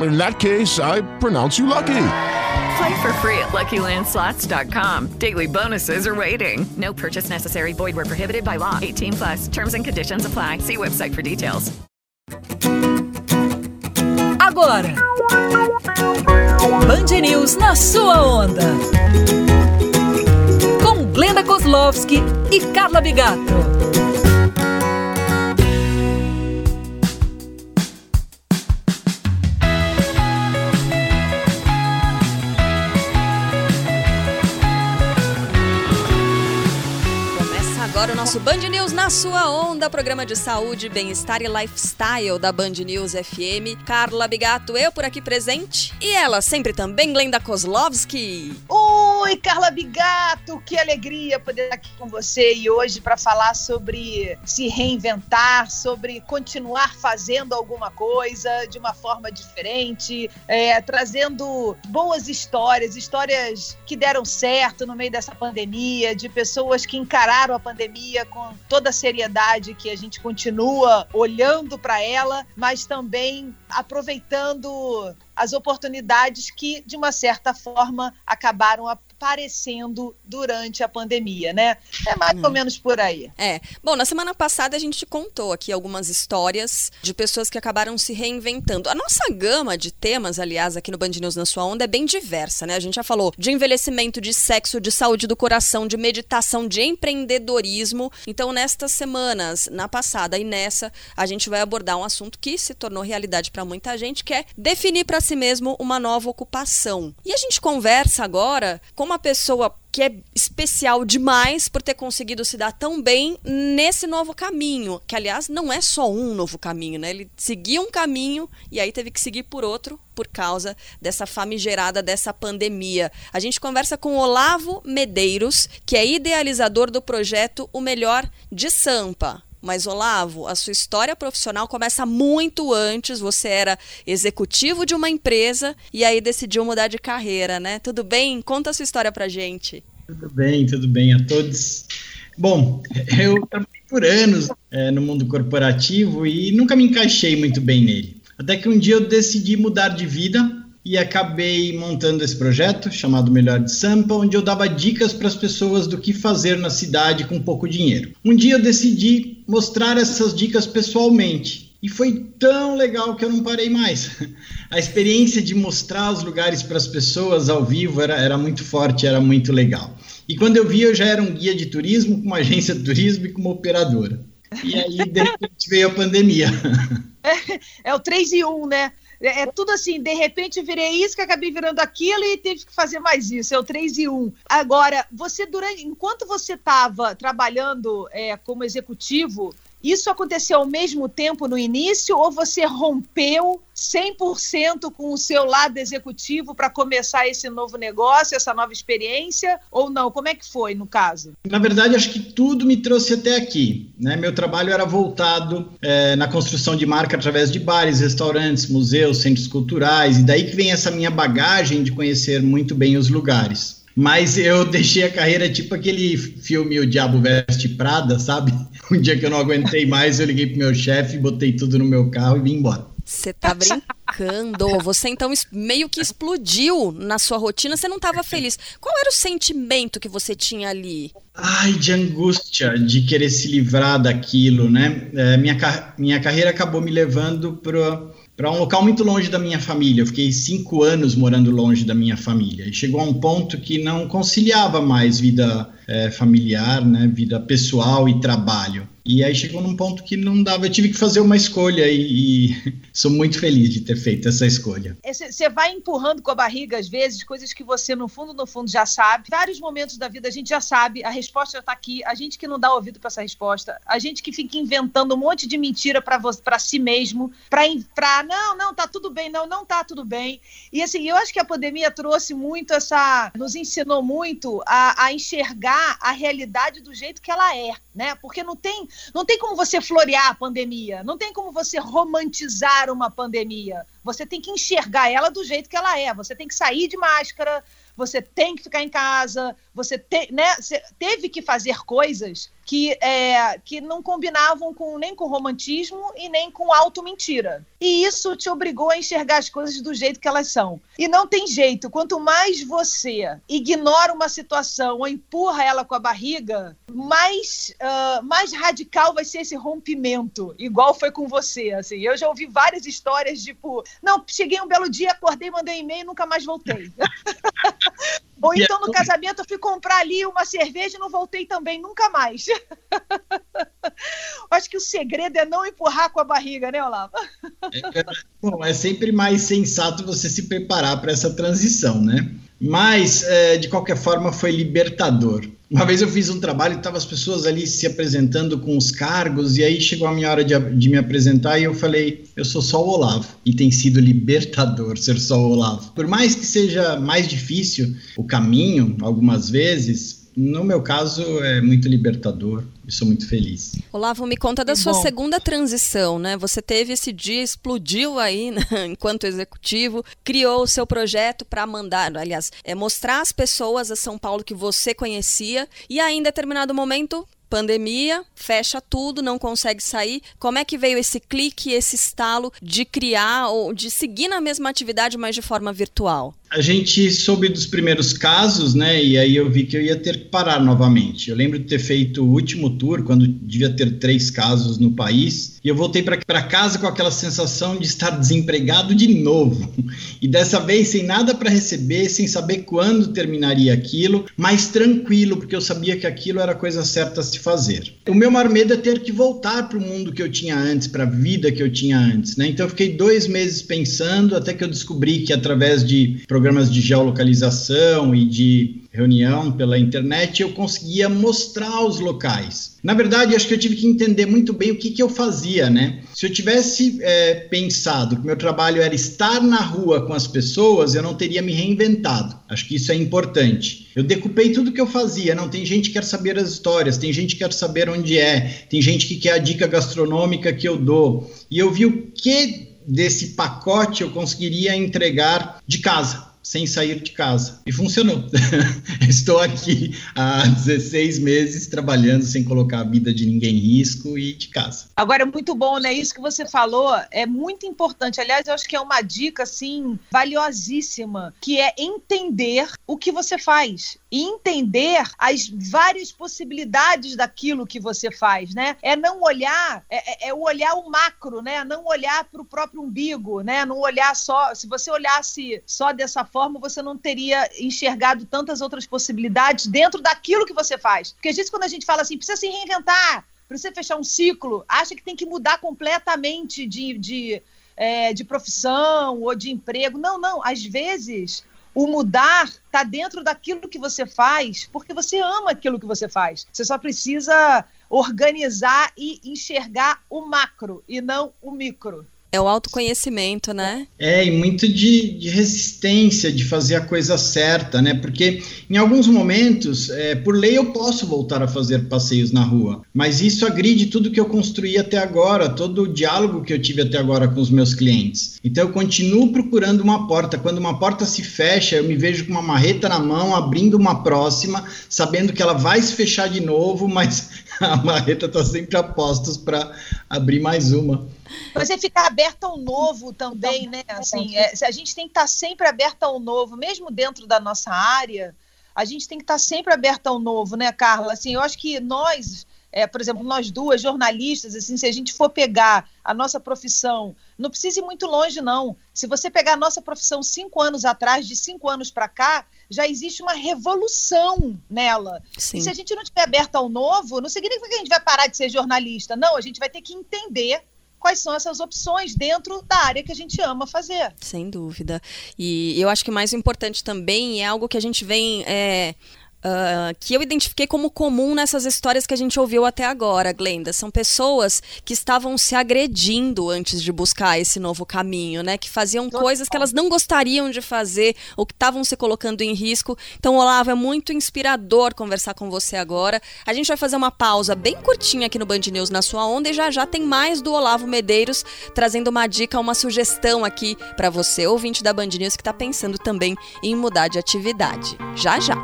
In that case, I pronounce you lucky. Play for free at LuckyLandSlots.com. Daily bonuses are waiting. No purchase necessary. Void where prohibited by law. 18 plus. Terms and conditions apply. See website for details. Agora, Band News na sua onda. Com Glenda Kozlovski e Carla Bigato. Nosso Band News na sua onda, programa de saúde, bem-estar e lifestyle da Band News FM. Carla Bigato, eu por aqui presente. E ela sempre também, Glenda Kozlovski. Oi, Carla Bigato, que alegria poder estar aqui com você e hoje para falar sobre se reinventar, sobre continuar fazendo alguma coisa de uma forma diferente, é, trazendo boas histórias, histórias que deram certo no meio dessa pandemia, de pessoas que encararam a pandemia com toda a seriedade que a gente continua olhando para ela, mas também aproveitando as oportunidades que, de uma certa forma, acabaram aparecendo durante a pandemia, né? É mais ou menos por aí. É. Bom, na semana passada a gente contou aqui algumas histórias de pessoas que acabaram se reinventando. A nossa gama de temas, aliás, aqui no Band News na sua onda é bem diversa, né? A gente já falou de envelhecimento, de sexo, de saúde do coração, de meditação, de empreendedorismo. Então, nestas semanas, na passada e nessa, a gente vai abordar um assunto que se tornou realidade para muita gente, que é definir para si mesmo uma nova ocupação. E a gente conversa agora com uma pessoa que é especial demais por ter conseguido se dar tão bem nesse novo caminho, que aliás não é só um novo caminho, né? Ele seguia um caminho e aí teve que seguir por outro por causa dessa famigerada dessa pandemia. A gente conversa com Olavo Medeiros, que é idealizador do projeto O Melhor de Sampa. Mas, Olavo, a sua história profissional começa muito antes. Você era executivo de uma empresa e aí decidiu mudar de carreira, né? Tudo bem? Conta a sua história pra gente. Tudo bem, tudo bem a todos. Bom, eu trabalhei por anos é, no mundo corporativo e nunca me encaixei muito bem nele. Até que um dia eu decidi mudar de vida e acabei montando esse projeto chamado Melhor de Sampa, onde eu dava dicas para as pessoas do que fazer na cidade com pouco dinheiro. Um dia eu decidi mostrar essas dicas pessoalmente. E foi tão legal que eu não parei mais. A experiência de mostrar os lugares para as pessoas ao vivo era, era muito forte, era muito legal. E quando eu vi, eu já era um guia de turismo, com uma agência de turismo e com uma operadora. E aí, de repente, veio a pandemia. É, é o 3 e 1, né? É, é tudo assim, de repente virei isso, que acabei virando aquilo e teve que fazer mais isso. É o 3 e 1. Agora, você, durante, enquanto você estava trabalhando é, como executivo, isso aconteceu ao mesmo tempo no início ou você rompeu 100% com o seu lado executivo para começar esse novo negócio, essa nova experiência ou não? Como é que foi no caso? Na verdade, acho que tudo me trouxe até aqui. Né? Meu trabalho era voltado é, na construção de marca através de bares, restaurantes, museus, centros culturais, e daí que vem essa minha bagagem de conhecer muito bem os lugares. Mas eu deixei a carreira tipo aquele filme O Diabo Veste Prada, sabe? Um dia que eu não aguentei mais, eu liguei pro meu chefe, botei tudo no meu carro e vim embora. Você tá brincando? Você então meio que explodiu na sua rotina, você não estava feliz. Qual era o sentimento que você tinha ali? Ai, de angústia, de querer se livrar daquilo, né? É, minha, minha carreira acabou me levando para um local muito longe da minha família. Eu fiquei cinco anos morando longe da minha família. E chegou a um ponto que não conciliava mais vida é, familiar, né? Vida pessoal e trabalho. E aí chegou num ponto que não dava. Eu tive que fazer uma escolha e, e sou muito feliz de ter feito essa escolha. Você vai empurrando com a barriga, às vezes, coisas que você, no fundo, no fundo, já sabe. Vários momentos da vida a gente já sabe, a resposta já está aqui, a gente que não dá ouvido para essa resposta, a gente que fica inventando um monte de mentira para si mesmo, para não, não, tá tudo bem, não, não tá tudo bem. E assim, eu acho que a pandemia trouxe muito essa. nos ensinou muito a, a enxergar a realidade do jeito que ela é, né? Porque não tem, não tem como você florear a pandemia, não tem como você romantizar uma pandemia. Você tem que enxergar ela do jeito que ela é. Você tem que sair de máscara, você tem que ficar em casa, você te, né, você teve que fazer coisas que, é, que não combinavam com, nem com romantismo e nem com auto-mentira. E isso te obrigou a enxergar as coisas do jeito que elas são. E não tem jeito, quanto mais você ignora uma situação ou empurra ela com a barriga, mais, uh, mais radical vai ser esse rompimento, igual foi com você. Assim. Eu já ouvi várias histórias, tipo, não, cheguei um belo dia, acordei, mandei um e-mail e nunca mais voltei. Ou então no casamento eu fui comprar ali uma cerveja e não voltei também, nunca mais. Acho que o segredo é não empurrar com a barriga, né, Olavo? É, bom, é sempre mais sensato você se preparar para essa transição, né? Mas, é, de qualquer forma, foi libertador. Uma vez eu fiz um trabalho e estavam as pessoas ali se apresentando com os cargos, e aí chegou a minha hora de, de, me apresentar e eu falei: eu sou só o Olavo. E tem sido libertador ser só o Olavo. Por mais que seja mais difícil o caminho, algumas vezes, no meu caso é muito libertador. Eu sou muito feliz. Olavo, me conta da Que sua bom. segunda transição, né? Você teve esse dia, explodiu aí né, enquanto executivo, criou o seu projeto para mandar, aliás, é mostrar às pessoas a São Paulo que você conhecia e aí, em determinado momento pandemia, fecha tudo, não consegue sair. Como é que veio esse clique, esse estalo de criar ou de seguir na mesma atividade, mas de forma virtual? A gente soube dos primeiros casos, né? E aí eu vi que eu ia ter que parar novamente. Eu lembro de ter feito o último tour, quando devia ter três casos no país, e eu voltei para casa com aquela sensação de estar desempregado de novo. E dessa vez sem nada para receber, sem saber quando terminaria aquilo, mas tranquilo, porque eu sabia que aquilo era a coisa certa a se fazer. O meu maior medo é ter que voltar para o mundo que eu tinha antes, para a vida que eu tinha antes, né? Então eu fiquei dois meses pensando, até que eu descobri que através de programas de geolocalização e de reunião pela internet, eu conseguia mostrar os locais. Na verdade, acho que eu tive que entender muito bem o que, que eu fazia, né? Se eu tivesse é, pensado que meu trabalho era estar na rua com as pessoas, eu não teria me reinventado. Acho que isso é importante. Eu decupei tudo que eu fazia. Não tem gente que quer saber as histórias, tem gente que quer saber onde é, tem gente que quer a dica gastronômica que eu dou. E eu vi o que desse pacote eu conseguiria entregar de casa sem sair de casa. E funcionou. Estou aqui há 16 meses trabalhando sem colocar a vida de ninguém em risco e de casa. Agora, é muito bom, né? Isso que você falou é muito importante. Aliás, eu acho que é uma dica, assim, valiosíssima, que é entender o que você faz. E entender as várias possibilidades daquilo que você faz, né? É não olhar, é, é- é olhar o macro, né? Não olhar para o próprio umbigo, né? Não olhar só. Se você olhasse só dessa forma, você não teria enxergado tantas outras possibilidades dentro daquilo que você faz. Porque às vezes, quando a gente fala assim, precisa se reinventar, você fechar um ciclo, acha que tem que mudar completamente de, de, é, de profissão ou de emprego. Não, não. Às vezes, o mudar está dentro daquilo que você faz, porque você ama aquilo que você faz. Você só precisa organizar e enxergar o macro e não o micro. É o autoconhecimento, né? É, e muito de, de resistência, de fazer a coisa certa, né? Porque em alguns momentos, é, por lei, eu posso voltar a fazer passeios na rua, mas isso agride tudo que eu construí até agora, todo o diálogo que eu tive até agora com os meus clientes. Então, eu continuo procurando uma porta. Quando uma porta se fecha, eu me vejo com uma marreta na mão, abrindo uma próxima, sabendo que ela vai se fechar de novo, mas a marreta está sempre a postos para abrir mais uma. Você ficar aberta ao novo também, né? Assim, é, a gente tem que estar tá sempre aberta ao novo, mesmo dentro da nossa área, a gente tem que estar tá sempre aberta ao novo, né, Carla? Assim, eu acho que nós é, por exemplo, nós duas jornalistas, assim, se a gente for pegar a nossa profissão, não precisa ir muito longe, não. Se você pegar a nossa profissão cinco anos atrás, de cinco anos para cá, já existe uma revolução nela. Sim. E se a gente não estiver aberta ao novo, não significa que a gente vai parar de ser jornalista. Não, a gente vai ter que entender quais são essas opções dentro da área que a gente ama fazer. Sem dúvida. E eu acho que mais importante também é algo que a gente vem. É uh, que eu identifiquei como comum nessas histórias que a gente ouviu até agora, Glenda. São pessoas que estavam se agredindo antes de buscar esse novo caminho, né? Que faziam Total. coisas que elas não gostariam de fazer ou que estavam se colocando em risco. Então, Olavo, é muito inspirador conversar com você agora. A gente vai fazer uma pausa bem curtinha aqui no Band News na sua onda e já já tem mais do Olavo Medeiros trazendo uma dica, uma sugestão aqui para você, ouvinte da Band News que está pensando também em mudar de atividade. Já já.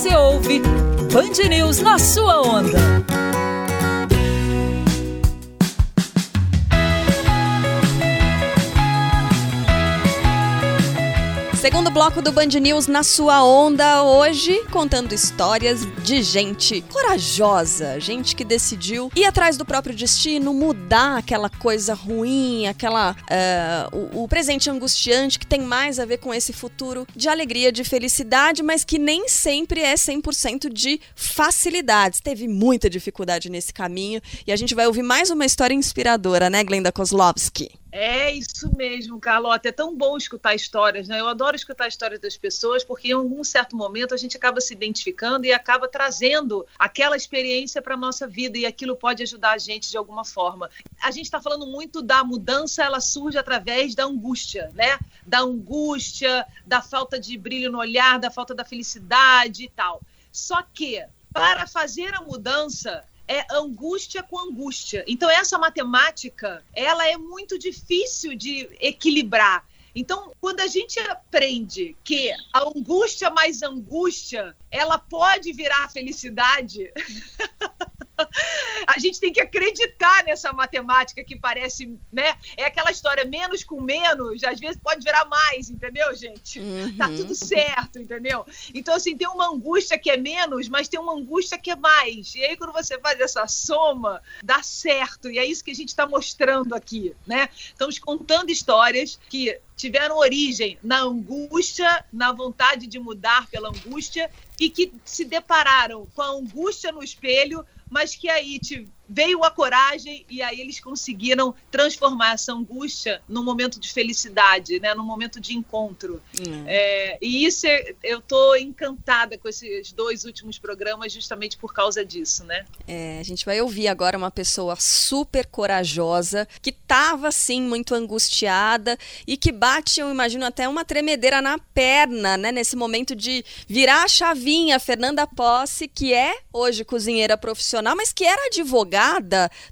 Você ouve Band News na sua onda. Segundo bloco do Band News na sua onda hoje, contando histórias de gente corajosa, gente que decidiu ir atrás do próprio destino, mudar aquela coisa ruim, aquela uh, o, o, presente angustiante que tem mais a ver com esse futuro de alegria, de felicidade, mas que nem sempre é 100% de facilidades. Teve muita dificuldade nesse caminho e a gente vai ouvir mais uma história inspiradora, né, Glenda Kozlovski? É isso mesmo, Carlota. É tão bom escutar histórias, né? Eu adoro escutar histórias das pessoas, porque em algum certo momento a gente acaba se identificando e acaba trazendo aquela experiência para a nossa vida e aquilo pode ajudar a gente de alguma forma. A gente está falando muito da mudança, ela surge através da angústia, né? Da angústia, da falta de brilho no olhar, da falta da felicidade e tal. Só que para fazer a mudança, é angústia com angústia. Então essa matemática, ela é muito difícil de equilibrar. Então, quando a gente aprende que a angústia mais angústia, ela pode virar felicidade, a gente tem que acreditar nessa matemática que parece, né? É aquela história menos com menos, às vezes pode virar mais, entendeu, gente? Uhum. Tá tudo certo, entendeu? Então, assim, tem uma angústia que é menos, mas tem uma angústia que é mais. E aí, quando você faz essa soma, dá certo. E é isso que a gente está mostrando aqui, né? Estamos contando histórias que tiveram origem na angústia, na vontade de mudar pela angústia e que se depararam com a angústia no espelho, mas que aí te veio a coragem e aí eles conseguiram transformar essa angústia num momento de felicidade, né? num momento de encontro. Hum. É, e isso é, eu estou encantada com esses dois últimos programas justamente por causa disso, né? É, a gente vai ouvir agora uma pessoa super corajosa que estava assim muito angustiada e que bate, eu imagino até uma tremedeira na perna, né? Nesse momento de virar a chavinha, Fernanda Posse, que é hoje cozinheira profissional, mas que era advogada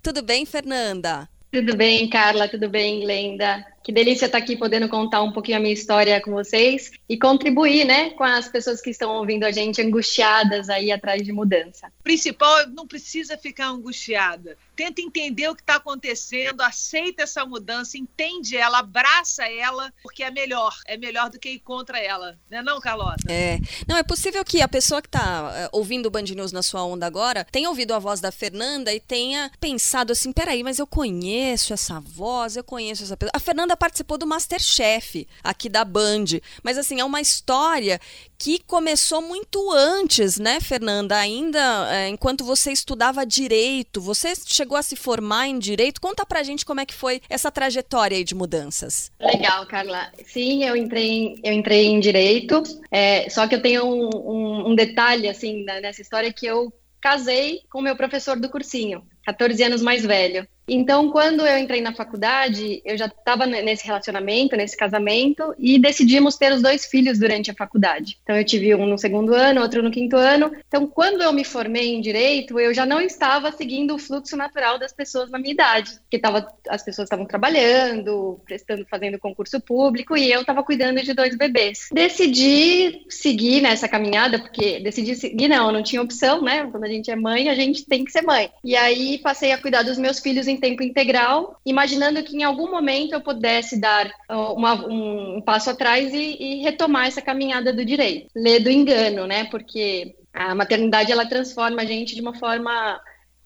tudo bem, Fernanda? Tudo bem, Carla, tudo bem, Glenda? Que delícia estar aqui podendo contar um pouquinho a minha história com vocês e contribuir, né, com as pessoas que estão ouvindo a gente angustiadas aí atrás de mudança. O principal, não precisa ficar angustiada tenta entender o que está acontecendo, aceita essa mudança, entende ela, abraça ela, porque é melhor, é melhor do que ir contra ela, né não, Carlota? É, não, é possível que a pessoa que está uh, ouvindo o Band News na sua onda agora tenha ouvido a voz da Fernanda e tenha pensado assim, peraí, mas eu conheço essa voz, eu conheço essa pessoa. A Fernanda participou do Masterchef aqui da Band, mas assim, é uma história que começou muito antes, né, Fernanda? Ainda é, enquanto você estudava direito, você chegou a se formar em direito. Conta pra gente como é que foi essa trajetória aí de mudanças. Legal, Carla. Sim, eu entrei em, eu entrei em direito, é, só que eu tenho um, um, um detalhe assim nessa história que eu casei com meu professor do cursinho, 14 anos mais velho. Então, quando eu entrei na faculdade, eu já estava nesse relacionamento, nesse casamento, e decidimos ter os dois filhos durante a faculdade. Então, eu tive um no segundo ano, outro no quinto ano. Então, quando eu me formei em direito, eu já não estava seguindo o fluxo natural das pessoas na minha idade, porque tava, as pessoas estavam trabalhando, prestando, fazendo concurso público, e eu estava cuidando de dois bebês. Decidi seguir nessa caminhada, porque decidi seguir, não, não tinha opção, né? Quando a gente é mãe, a gente tem que ser mãe. E aí passei a cuidar dos meus filhos em tempo integral, imaginando que em algum momento eu pudesse dar uma, um passo atrás e, e retomar essa caminhada do direito. Ler do engano, né? Porque a maternidade ela transforma a gente de uma forma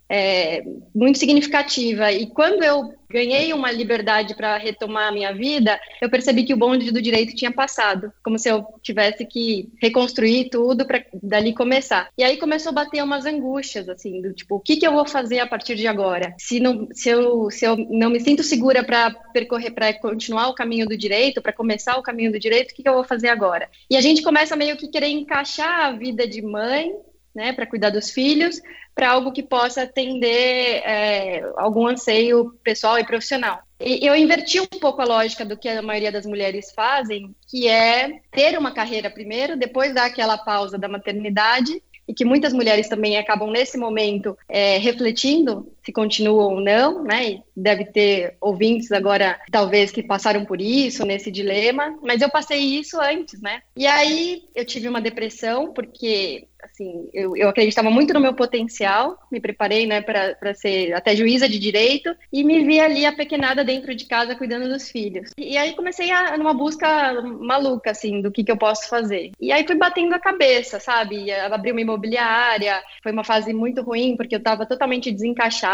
é, muito significativa. E quando eu ganhei uma liberdade para retomar a minha vida, eu percebi que o bonde do direito tinha passado, como se eu tivesse que reconstruir tudo para dali começar. E aí começou a bater umas angústias, assim, do tipo, o que, que eu vou fazer a partir de agora? Se, não, se, eu, se eu não me sinto segura para percorrer, para continuar o caminho do direito, para começar o caminho do direito, o que, que eu vou fazer agora? E a gente começa meio que querer encaixar a vida de mãe né, para cuidar dos filhos, para algo que possa atender é, algum anseio pessoal e profissional. E eu inverti um pouco a lógica do que a maioria das mulheres fazem, que é ter uma carreira primeiro, depois dar aquela pausa da maternidade e que muitas mulheres também acabam nesse momento é, refletindo se continuam ou não, né? E deve ter ouvintes agora, talvez, que passaram por isso, nesse dilema, mas eu passei isso antes, né? E aí eu tive uma depressão, porque assim, eu, eu acreditava muito no meu potencial, me preparei, né, para ser até juíza de direito e me vi ali apequenada dentro de casa cuidando dos filhos. E, e aí comecei a numa busca maluca, assim, do que, que eu posso fazer. E aí fui batendo a cabeça, sabe? Abri uma imobiliária, foi uma fase muito ruim porque eu estava totalmente desencaixada,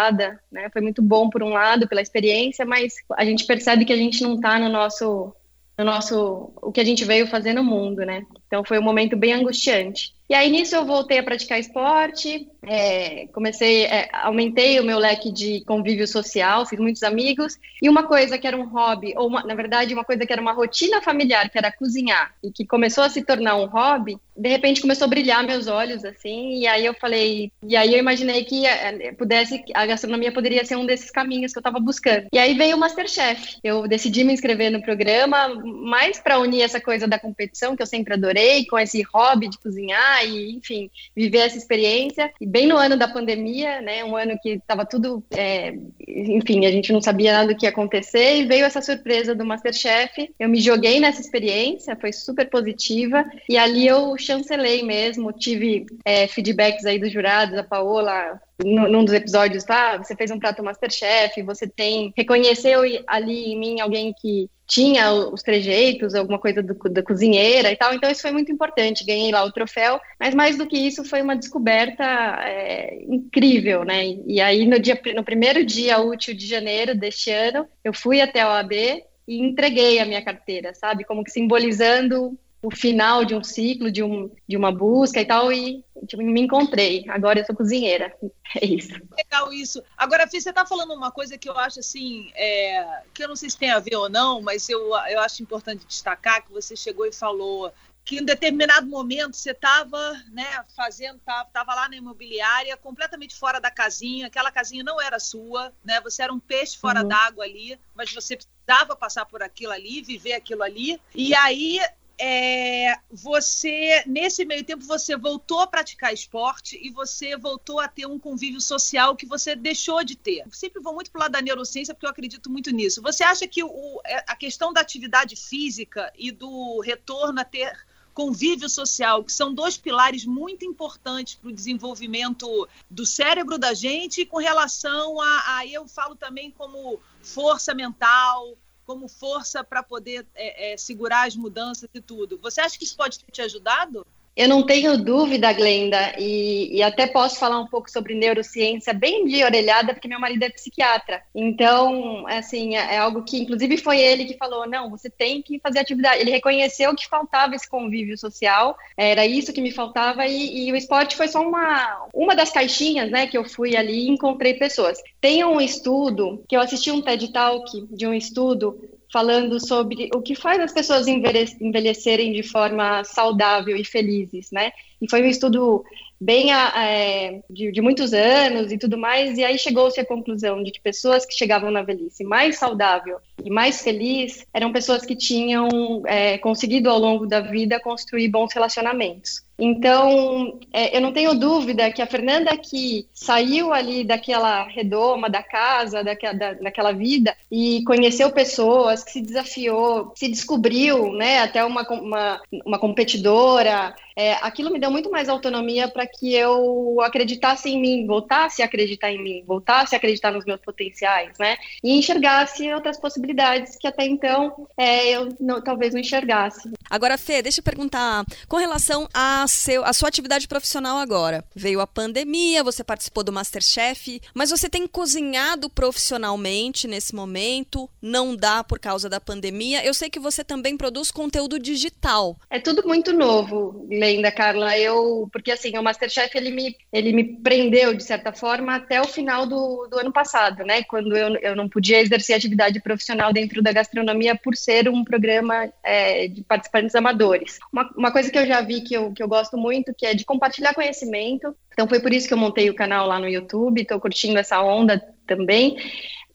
né? Foi muito bom por um lado pela experiência, mas a gente percebe que a gente não está no nosso no nosso o que a gente veio fazer no mundo, né? Então foi um momento bem angustiante. E aí nisso eu voltei a praticar esporte, é, comecei, é, aumentei o meu leque de convívio social, fiz muitos amigos, e uma coisa que era um hobby, ou uma, na verdade uma coisa que era uma rotina familiar, que era cozinhar, e que começou a se tornar um hobby, de repente começou a brilhar meus olhos, assim, e aí eu falei, e aí eu imaginei que é, pudesse, a gastronomia poderia ser um desses caminhos que eu estava buscando. E aí veio o Masterchef, eu decidi me inscrever no programa, mais para unir essa coisa da competição, que eu sempre adorei, com esse hobby de cozinhar, e enfim, viver essa experiência, e bem no ano da pandemia, né, um ano que estava tudo, é, enfim, a gente não sabia nada do que ia acontecer, e veio essa surpresa do Masterchef, eu me joguei nessa experiência, foi super positiva, e ali eu chancelei mesmo, tive é, feedbacks aí dos jurados, a Paola num dos episódios, tá? Você fez um prato Masterchef, você tem. Reconheceu ali em mim alguém que tinha os trejeitos, alguma coisa do, da cozinheira e tal. Então, isso foi muito importante. Ganhei lá o troféu, mas mais do que isso, foi uma descoberta é, incrível, né? E aí, no, dia, no primeiro dia útil de janeiro deste ano, eu fui até a OAB e entreguei a minha carteira, sabe? Como que simbolizando o final de um ciclo, de, um, de uma busca e tal, e tipo, me encontrei. Agora eu sou cozinheira. É isso. Legal isso. Agora, Fih, você está falando uma coisa que eu acho assim, é, que eu não sei se tem a ver ou não, mas eu, eu acho importante destacar que você chegou e falou que em determinado momento você estava né, fazendo, estava lá na imobiliária, completamente fora da casinha, aquela casinha não era sua, né? Você era um peixe fora uhum. d'água ali, mas você precisava passar por aquilo ali, viver aquilo ali. E aí é, você, nesse meio tempo, você voltou a praticar esporte e você voltou a ter um convívio social que você deixou de ter. Eu sempre vou muito para o lado da neurociência porque eu acredito muito nisso. Você acha que o, é, a questão da atividade física e do retorno a ter convívio social, que são dois pilares muito importantes para o desenvolvimento do cérebro da gente com relação a, a eu falo também como força mental, como força para poder é, é, segurar as mudanças e tudo. Você acha que isso pode ter te ajudado? Eu não tenho dúvida, Glenda, e, e, até posso falar um pouco sobre neurociência bem de orelhada, porque meu marido é psiquiatra. Então, assim, é, é, algo que, inclusive, foi ele que falou: não, você tem que fazer atividade. Ele reconheceu que faltava esse convívio social, era isso que me faltava, e, e o esporte foi só uma, uma das caixinhas, né, que eu fui ali e encontrei pessoas. Tem um estudo, que eu assisti um TED Talk de um estudo falando sobre o que faz as pessoas envelhecerem de forma saudável e felizes, né? E foi um estudo bem é, de, de, muitos anos e tudo mais, e aí chegou-se à conclusão de que pessoas que chegavam na velhice mais saudável e mais feliz eram pessoas que tinham é, conseguido ao longo da vida construir bons relacionamentos. Então, é, eu não tenho dúvida que a Fernanda que saiu ali daquela redoma da casa, daquela, da, daquela vida, e conheceu pessoas, que se desafiou, se descobriu, né, até uma, uma, uma competidora, é, aquilo me deu muito mais autonomia para que eu acreditasse em mim, voltasse a acreditar em mim, voltasse a acreditar nos meus potenciais, né, e enxergasse outras possibilidades que até então é, eu não, talvez não enxergasse. Agora, Fê, deixa eu perguntar, com relação a seu, a sua atividade profissional agora. Veio a pandemia, você participou do Masterchef, mas você tem cozinhado profissionalmente nesse momento? Não dá por causa da pandemia. Eu sei que você também produz conteúdo digital. É tudo muito novo, Lenda, Carla. Eu, porque assim, o Masterchef ele me, ele me prendeu de certa forma até o final do, do ano passado, né? Quando eu, eu não podia exercer atividade profissional dentro da gastronomia por ser um programa é, de participantes amadores. Uma, uma coisa que eu já vi que eu, que eu gosto muito, que é de compartilhar conhecimento. Então foi por isso que eu montei o canal lá no YouTube, estou curtindo essa onda também.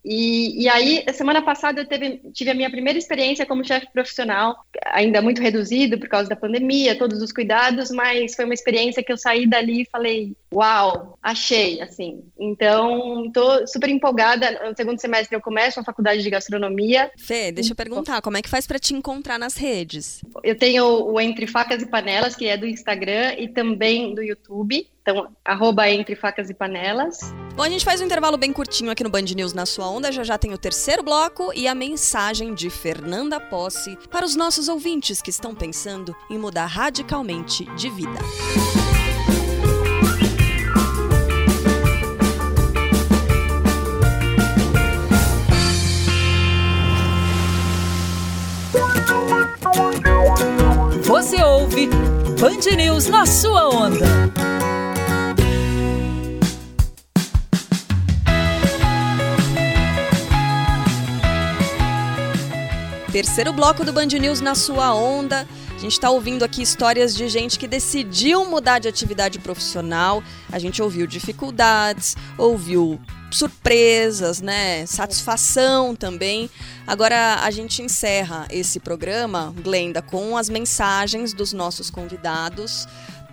E, e aí, semana passada, eu teve, tive a minha primeira experiência como chefe profissional, ainda muito reduzido por causa da pandemia, todos os cuidados, mas foi uma experiência que eu saí dali e falei: Uau, achei, assim. Então, estou super empolgada. No segundo semestre, eu começo a faculdade de gastronomia. Fê, deixa eu perguntar: como é que faz para te encontrar nas redes? Eu tenho o Entre Facas e Panelas, que é do Instagram e também do YouTube. Então, arroba entre facas e panelas. Bom, a gente faz um intervalo bem curtinho aqui no Band News na sua onda. Já já tem o terceiro bloco e a mensagem de Fernanda Posse para os nossos ouvintes que estão pensando em mudar radicalmente de vida. Você Band News na sua onda. Terceiro bloco do Band News na sua onda. Gente está ouvindo aqui histórias de gente que decidiu mudar de atividade profissional. A gente ouviu dificuldades, ouviu surpresas, né? Satisfação também. Agora a gente encerra esse programa, Glenda, com as mensagens dos nossos convidados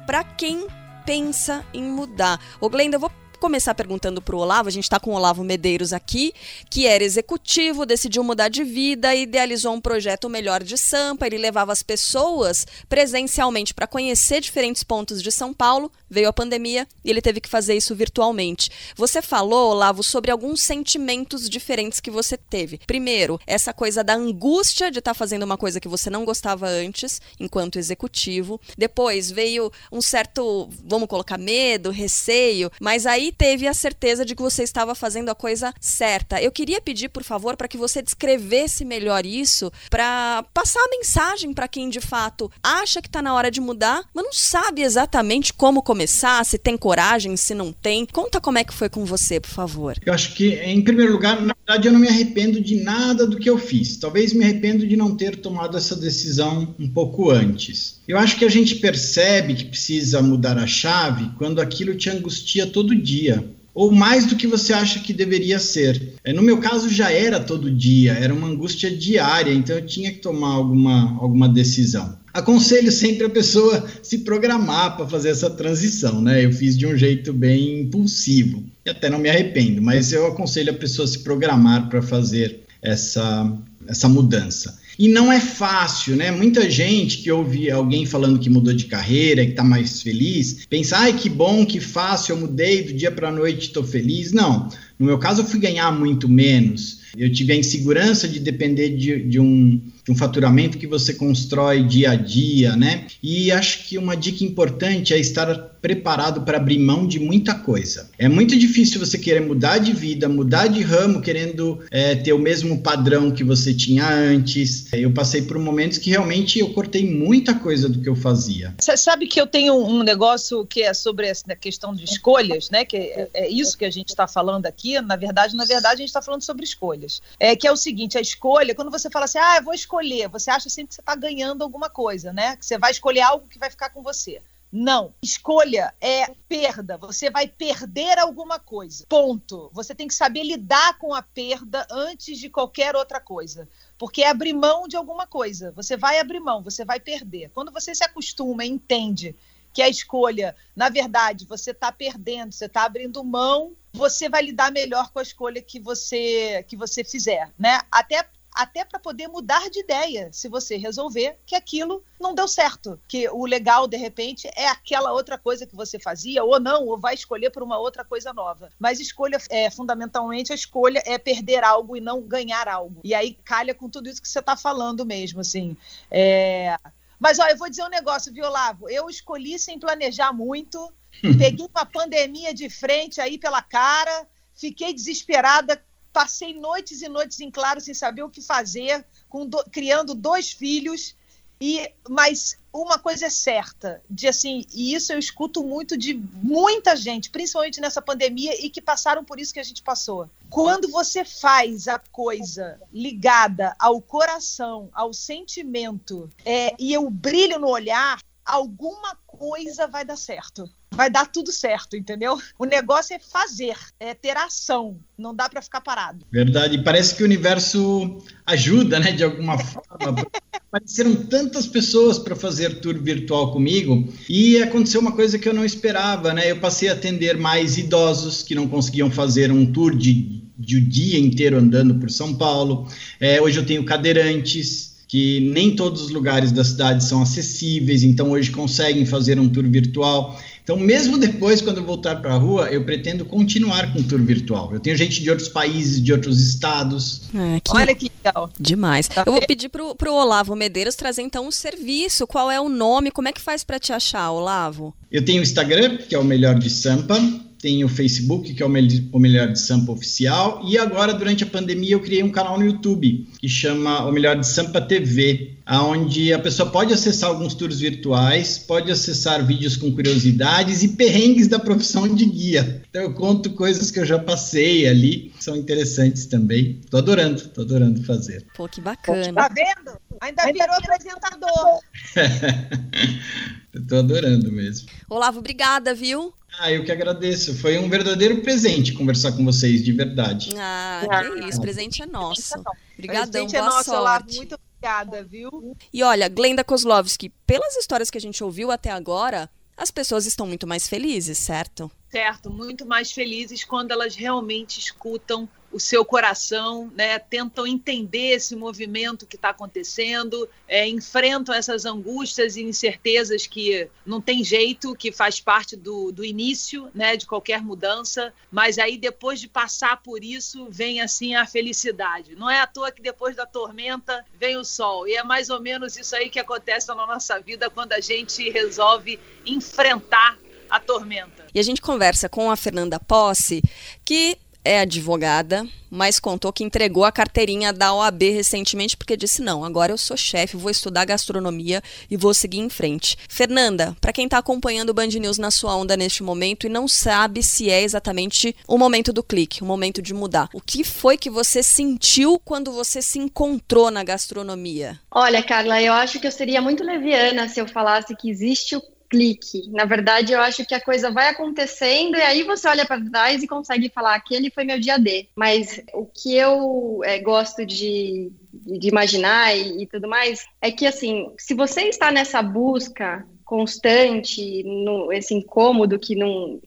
para quem pensa em mudar. Ô Glenda, eu vou começar perguntando para o Olavo, a gente está com o Olavo Medeiros aqui, que era executivo, decidiu mudar de vida, idealizou um projeto Melhor de Sampa, ele levava as pessoas presencialmente para conhecer diferentes pontos de São Paulo, veio a pandemia e ele teve que fazer isso virtualmente. Você falou, Olavo, sobre alguns sentimentos diferentes que você teve. Primeiro, essa coisa da angústia de estar tá fazendo uma coisa que você não gostava antes, enquanto executivo. Depois veio um certo, vamos colocar medo, receio, mas aí teve a certeza de que você estava fazendo a coisa certa. Eu queria pedir, por favor, para que você descrevesse melhor isso, para passar a mensagem para quem de fato acha que está na hora de mudar, mas não sabe exatamente como começar, se tem coragem, se não tem. Conta como é que foi com você, por favor. Eu acho que, em primeiro lugar, na verdade, eu não me arrependo de nada do que eu fiz. Talvez me arrependo de não ter tomado essa decisão um pouco antes. Eu acho que a gente percebe que precisa mudar a chave quando aquilo te angustia todo dia ou mais do que você acha que deveria ser. É, no meu caso, já era todo dia, era uma angústia diária, então eu tinha que tomar alguma, alguma decisão. Aconselho sempre a pessoa se programar para fazer essa transição, né? Eu fiz de um jeito bem impulsivo, e até não me arrependo, mas eu aconselho a pessoa se programar para fazer essa, essa mudança. E não é fácil, né? Muita gente que ouve alguém falando que mudou de carreira, que está mais feliz, pensa, ai, que bom, que fácil, eu mudei do dia para a noite, estou feliz. Não, no meu caso eu fui ganhar muito menos. Eu tive a insegurança de depender de, de um um faturamento que você constrói dia a dia, né? E acho que uma dica importante é estar preparado para abrir mão de muita coisa. É muito difícil você querer mudar de vida, mudar de ramo, querendo é, ter o mesmo padrão que você tinha antes. Eu passei por momentos que realmente eu cortei muita coisa do que eu fazia. Você sabe que eu tenho um negócio que é sobre essa questão de escolhas, né? Que é, é isso que a gente está falando aqui. Na verdade, na verdade, a gente está falando sobre escolhas. É que é o seguinte: a escolha, quando você fala assim, ah, eu vou escolher escolher, você acha sempre que você está ganhando alguma coisa, né? Que você vai escolher algo que vai ficar com você. Não. Escolha é perda. Você vai perder alguma coisa. Ponto. Você tem que saber lidar com a perda antes de qualquer outra coisa. Porque é abrir mão de alguma coisa. Você vai abrir mão, você vai perder. Quando você se acostuma e entende que a escolha, na verdade, você está perdendo, você está abrindo mão, você vai lidar melhor com a escolha que você que você fizer, né? Até até para poder mudar de ideia, se você resolver que aquilo não deu certo, que o legal de repente é aquela outra coisa que você fazia ou não, ou vai escolher por uma outra coisa nova. Mas escolha é fundamentalmente a escolha é perder algo e não ganhar algo. E aí calha com tudo isso que você está falando mesmo, assim. É... Mas ó, eu vou dizer um negócio, viu, Olavo? Eu escolhi sem planejar muito, peguei uma pandemia de frente aí pela cara, fiquei desesperada, passei noites e noites em claro sem saber o que fazer, do, criando dois filhos. E, mas uma coisa é certa, de assim, e isso eu escuto muito de muita gente, principalmente nessa pandemia e que passaram por isso que a gente passou. Quando você faz a coisa ligada ao coração, ao sentimento é, e o brilho no olhar, alguma coisa vai dar certo vai dar tudo certo, entendeu? O negócio é fazer, é ter ação, não dá para ficar parado. Verdade, parece que o universo ajuda, né, de alguma forma. Apareceram tantas pessoas para fazer tour virtual comigo e aconteceu uma coisa que eu não esperava, né? Eu passei a atender mais idosos que não conseguiam fazer um tour de, de o dia inteiro andando por São Paulo. É, hoje eu tenho cadeirantes, que nem todos os lugares da cidade são acessíveis, então hoje conseguem fazer um tour virtual. Então, mesmo depois, quando eu voltar para a rua, eu pretendo continuar com o tour virtual. Eu tenho gente de outros países, de outros estados. É, que... Olha que legal. Demais. Tá eu vou pedir pro, pro Olavo Medeiros trazer então um serviço. Qual é o nome? Como é que faz para te achar, Olavo? Eu tenho o Instagram, que é o melhor de Sampa tem o Facebook, que é o, o Melhor de Sampa Oficial, e agora, durante a pandemia, eu criei um canal no YouTube, que chama O Melhor de Sampa TV, onde a pessoa pode acessar alguns tours virtuais, pode acessar vídeos com curiosidades e perrengues da profissão de guia. Então eu conto coisas que eu já passei ali, que são interessantes também. Tô adorando, tô adorando fazer. Pô, que bacana. Tá vendo? Ainda, Ainda virou apresentador. eu tô adorando mesmo. Olavo, obrigada, viu? Ah, eu que agradeço. Foi um verdadeiro presente conversar com vocês, de verdade. Ah, que isso. Presente é nosso. Obrigadão, presente é boa nosso, sorte. Muito obrigada, viu? E olha, Glenda Kozlovski, pelas histórias que a gente ouviu até agora, as pessoas estão muito mais felizes, certo? Certo, muito mais felizes quando elas realmente escutam o seu coração, né, tentam entender esse movimento que está acontecendo, é, enfrentam essas angústias e incertezas que não tem jeito, que faz parte do, do início né, de qualquer mudança, mas aí depois de passar por isso vem assim a felicidade. Não é à toa que depois da tormenta vem o sol, e é mais ou menos isso aí que acontece na nossa vida quando a gente resolve enfrentar a tormenta. E a gente conversa com a Fernanda Posse, que é advogada, mas contou que entregou a carteirinha da OAB recentemente porque disse: não, agora eu sou chefe, vou estudar gastronomia e vou seguir em frente. Fernanda, para quem está acompanhando o Band News na sua onda neste momento e não sabe se é exatamente o momento do clique, o momento de mudar, o que foi que você sentiu quando você se encontrou na gastronomia? Olha, Carla, eu acho que eu seria muito leviana se eu falasse que existe o clique. Na verdade, eu acho que a coisa vai acontecendo e aí você olha para trás e consegue falar: aquele foi meu dia D. Mas o que eu é, gosto de, de imaginar e, e tudo mais é que, assim, se você está nessa busca constante, no, esse incômodo que não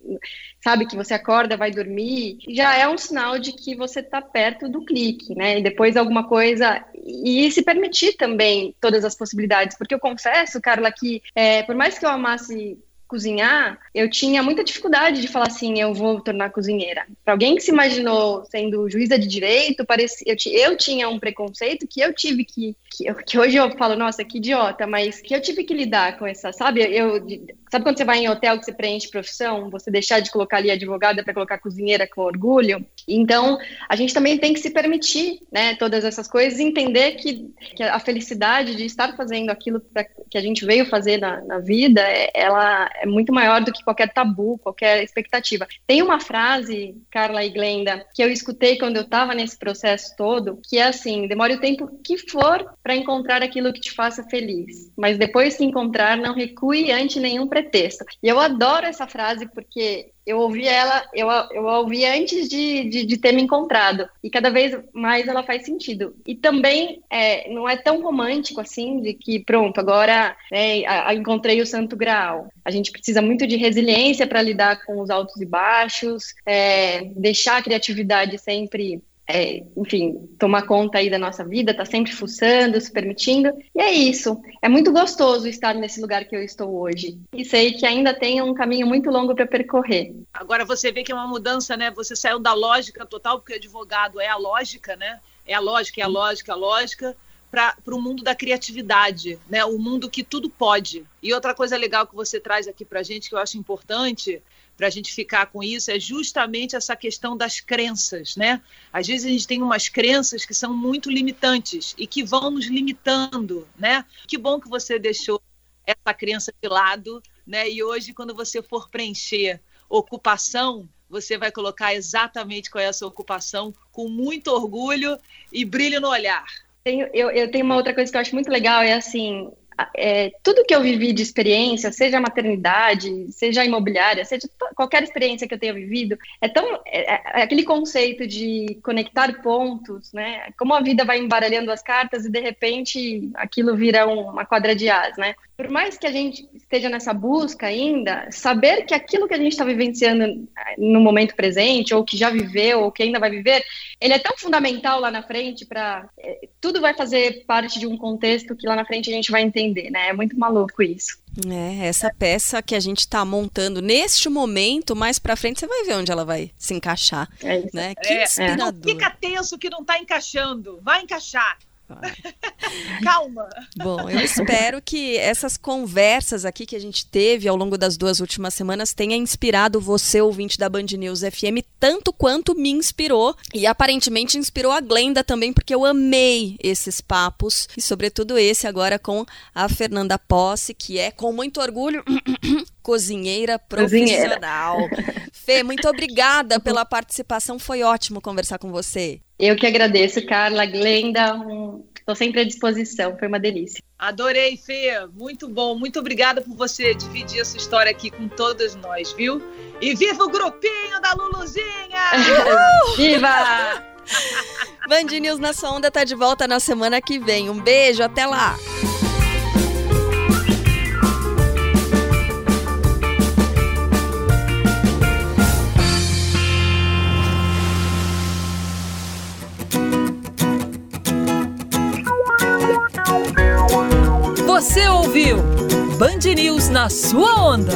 sabe que você acorda, vai dormir, já é um sinal de que você está perto do clique, né? E depois alguma coisa e se permitir também todas as possibilidades, porque eu confesso, Carla, que é, por mais que eu amasse cozinhar, eu tinha muita dificuldade de falar assim, eu vou tornar cozinheira. Para alguém que se imaginou sendo juíza de direito, parecia, eu, eu tinha um preconceito que eu tive que, que, que, hoje eu falo, nossa, que idiota, mas que eu tive que lidar com essa, sabe? Eu, sabe quando você vai em hotel que você preenche profissão, você deixar de colocar ali advogada para colocar cozinheira com orgulho? Então, a gente também tem que se permitir, né, todas essas coisas e entender que, que a felicidade de estar fazendo aquilo pra, que a gente veio fazer na, na vida, é, ela é muito maior do que qualquer tabu, qualquer expectativa. Tem uma frase, Carla e Glenda, que eu escutei quando eu estava nesse processo todo, que é assim: demore o tempo que for para encontrar aquilo que te faça feliz, mas depois que encontrar, não recue ante nenhum pretexto. E eu adoro essa frase porque eu ouvi ela, eu, eu ouvi antes de, de, de, ter me encontrado. E cada vez mais ela faz sentido. E também é, não é tão romântico assim, de que pronto, agora né, encontrei o santo grau. A gente precisa muito de resiliência para lidar com os altos e baixos, é, deixar a criatividade sempre é, enfim, tomar conta aí da nossa vida, tá sempre fuçando, se permitindo. E é isso. É muito gostoso estar nesse lugar que eu estou hoje. E sei que ainda tem um caminho muito longo para percorrer. Agora você vê que é uma mudança, né? Você saiu da lógica total, porque advogado é a lógica, né? É a lógica, é a lógica, é a lógica para o mundo da criatividade, né? O mundo que tudo pode. E outra coisa legal que você traz aqui para gente que eu acho importante para a gente ficar com isso é justamente essa questão das crenças, né? Às vezes a gente tem umas crenças que são muito limitantes e que vão nos limitando, né? Que bom que você deixou essa crença de lado, né? E hoje, quando você for preencher ocupação, você vai colocar exatamente qual é essa ocupação, com muito orgulho e brilho no olhar. Tenho, eu, eu tenho uma outra coisa que eu acho muito legal, é assim, é, tudo que eu vivi de experiência, seja maternidade, seja imobiliária, seja qualquer experiência que eu tenha vivido, é tão é, é, é, aquele conceito de conectar pontos, né? Como a vida vai embaralhando as cartas e de repente aquilo vira um, uma quadra de as, né? Por mais que a gente esteja nessa busca ainda, saber que aquilo que a gente está vivenciando eh, no momento presente, ou que já viveu, ou que ainda vai viver, ele é tão fundamental lá na frente para é, tudo vai fazer parte de um contexto que lá na frente a gente vai entender, né? É muito maluco isso. É, essa peça que a gente está montando neste momento, mais para frente você vai ver onde ela vai se encaixar, é isso. né? Que é, inspirador. Não fica tenso que não está encaixando, vai encaixar. Calma. Bom, eu espero que essas conversas aqui que a gente teve ao longo das duas últimas semanas tenha inspirado você, ouvinte da Band News FM, tanto quanto me inspirou. E aparentemente inspirou a Glenda também, porque eu amei esses papos. E sobretudo esse agora com a Fernanda Posse, que é com muito orgulho. cozinheira profissional. Cozinheira. Fê, muito obrigada pela participação. Foi ótimo conversar com você. Eu que agradeço, Carla, Glenda. Estou um... sempre à disposição. Foi uma delícia. Adorei, Fê. Muito bom. Muito obrigada por você dividir a sua história aqui com todas nós, viu? E viva o grupinho da Luluzinha! viva! Band News na sua onda tá de volta na semana que vem. Um beijo, até lá! Você ouviu Band News na sua onda.